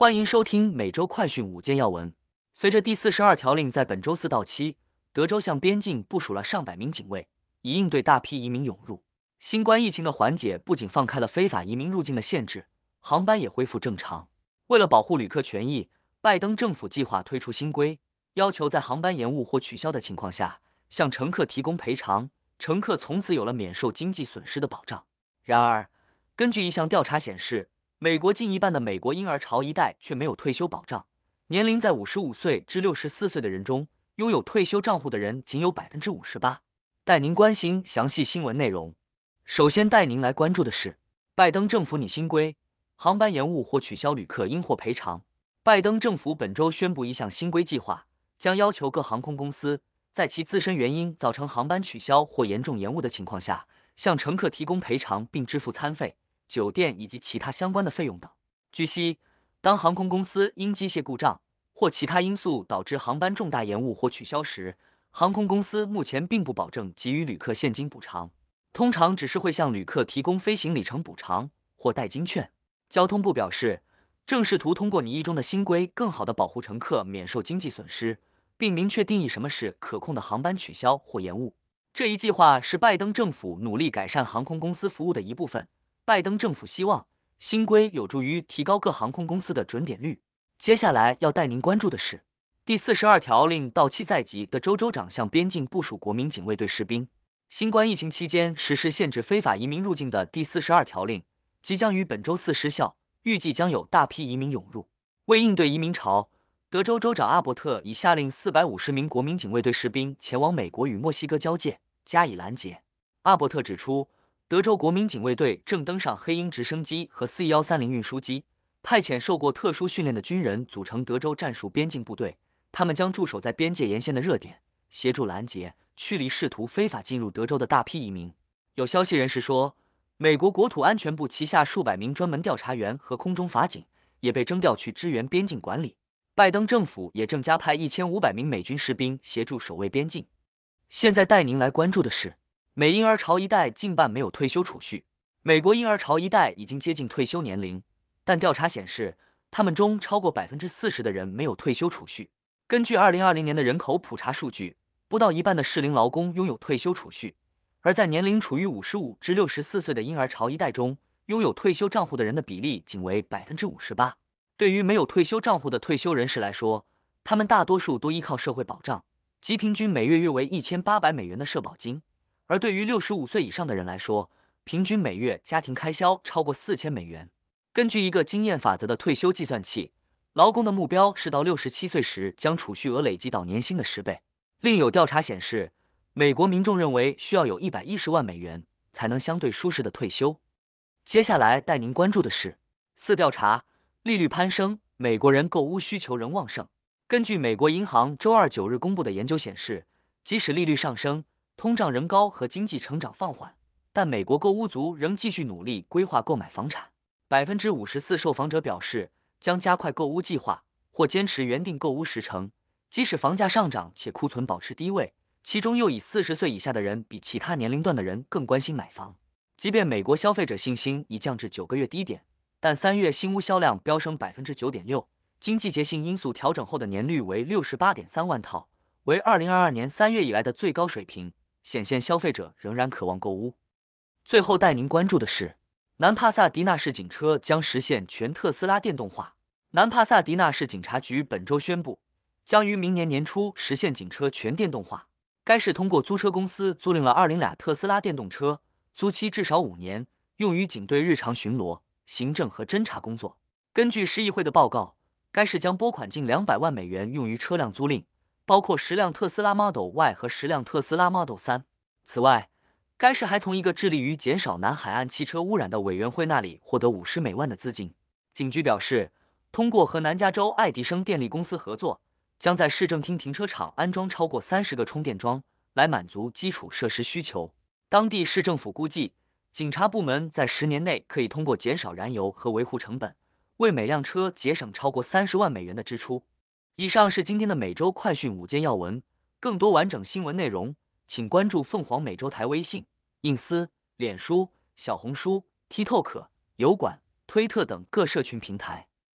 欢迎收听每周快讯五件要闻。随着第四十二条令在本周四到期，德州向边境部署了上百名警卫，以应对大批移民涌入。新冠疫情的缓解不仅放开了非法移民入境的限制，航班也恢复正常。为了保护旅客权益，拜登政府计划推出新规，要求在航班延误或取消的情况下，向乘客提供赔偿，乘客从此有了免受经济损失的保障。然而，根据一项调查显示，美国近一半的美国婴儿潮一代却没有退休保障，年龄在五十五岁至六十四岁的人中，拥有退休账户的人仅有百分之五十八。带您关心详细新闻内容。首先带您来关注的是，拜登政府拟新规，航班延误或取消，旅客应获赔偿。拜登政府本周宣布一项新规计划，将要求各航空公司在其自身原因造成航班取消或严重延误的情况下，向乘客提供赔偿，并支付餐费。酒店以及其他相关的费用等。据悉，当航空公司因机械故障或其他因素导致航班重大延误或取消时，航空公司目前并不保证给予旅客现金补偿，通常只是会向旅客提供飞行里程补偿或代金券。交通部表示，正试图通过拟议中的新规，更好地保护乘客免受经济损失，并明确定义什么是可控的航班取消或延误。这一计划是拜登政府努力改善航空公司服务的一部分。拜登政府希望新规有助于提高各航空公司的准点率。接下来要带您关注的是第四十二条令到期在即的州州长向边境部署国民警卫队士兵。新冠疫情期间实施限制非法移民入境的第四十二条令即将于本周四失效，预计将有大批移民涌入。为应对移民潮，德州州长阿伯特已下令四百五十名国民警卫队士兵前往美国与墨西哥交界加以拦截。阿伯特指出。德州国民警卫队正登上黑鹰直升机和 C 幺三零运输机，派遣受过特殊训练的军人组成德州战术边境部队。他们将驻守在边界沿线的热点，协助拦截、驱离试图非法进入德州的大批移民。有消息人士说，美国国土安全部旗下数百名专门调查员和空中法警也被征调去支援边境管理。拜登政府也正加派一千五百名美军士兵协助守卫边境。现在带您来关注的是。美婴儿潮一代近半没有退休储蓄。美国婴儿潮一代已经接近退休年龄，但调查显示，他们中超过百分之四十的人没有退休储蓄。根据二零二零年的人口普查数据，不到一半的适龄劳工拥有退休储蓄。而在年龄处于五十五至六十四岁的婴儿潮一代中，拥有退休账户的人的比例仅为百分之五十八。对于没有退休账户的退休人士来说，他们大多数都依靠社会保障，即平均每月约为一千八百美元的社保金。而对于六十五岁以上的人来说，平均每月家庭开销超过四千美元。根据一个经验法则的退休计算器，劳工的目标是到六十七岁时将储蓄额累积到年薪的十倍。另有调查显示，美国民众认为需要有一百一十万美元才能相对舒适的退休。接下来带您关注的是四调查：利率攀升，美国人购物需求仍旺盛。根据美国银行周二九日公布的研究显示，即使利率上升，通胀仍高和经济成长放缓，但美国购屋族仍继续努力规划购买房产。百分之五十四受访者表示将加快购屋计划或坚持原定购屋时程，即使房价上涨且库存保持低位。其中又以四十岁以下的人比其他年龄段的人更关心买房。即便美国消费者信心已降至九个月低点，但三月新屋销量飙升百分之九点六，经季节性因素调整后的年率为六十八点三万套，为二零二二年三月以来的最高水平。显现消费者仍然渴望购物。最后带您关注的是，南帕萨迪纳市警车将实现全特斯拉电动化。南帕萨迪纳市警察局本周宣布，将于明年年初实现警车全电动化。该市通过租车公司租赁了二零辆特斯拉电动车，租期至少五年，用于警队日常巡逻、行政和侦查工作。根据市议会的报告，该市将拨款近两百万美元用于车辆租赁。包括十辆特斯拉 Model Y 和十辆特斯拉 Model 3。此外，该市还从一个致力于减少南海岸汽车污染的委员会那里获得五十美万的资金。警局表示，通过和南加州爱迪生电力公司合作，将在市政厅停车场安装超过三十个充电桩，来满足基础设施需求。当地市政府估计，警察部门在十年内可以通过减少燃油和维护成本，为每辆车节省超过三十万美元的支出。以上是今天的每周快讯五件要闻，更多完整新闻内容，请关注凤凰美洲台微信、隐私、脸书、小红书、TikTok、油管、推特等各社群平台。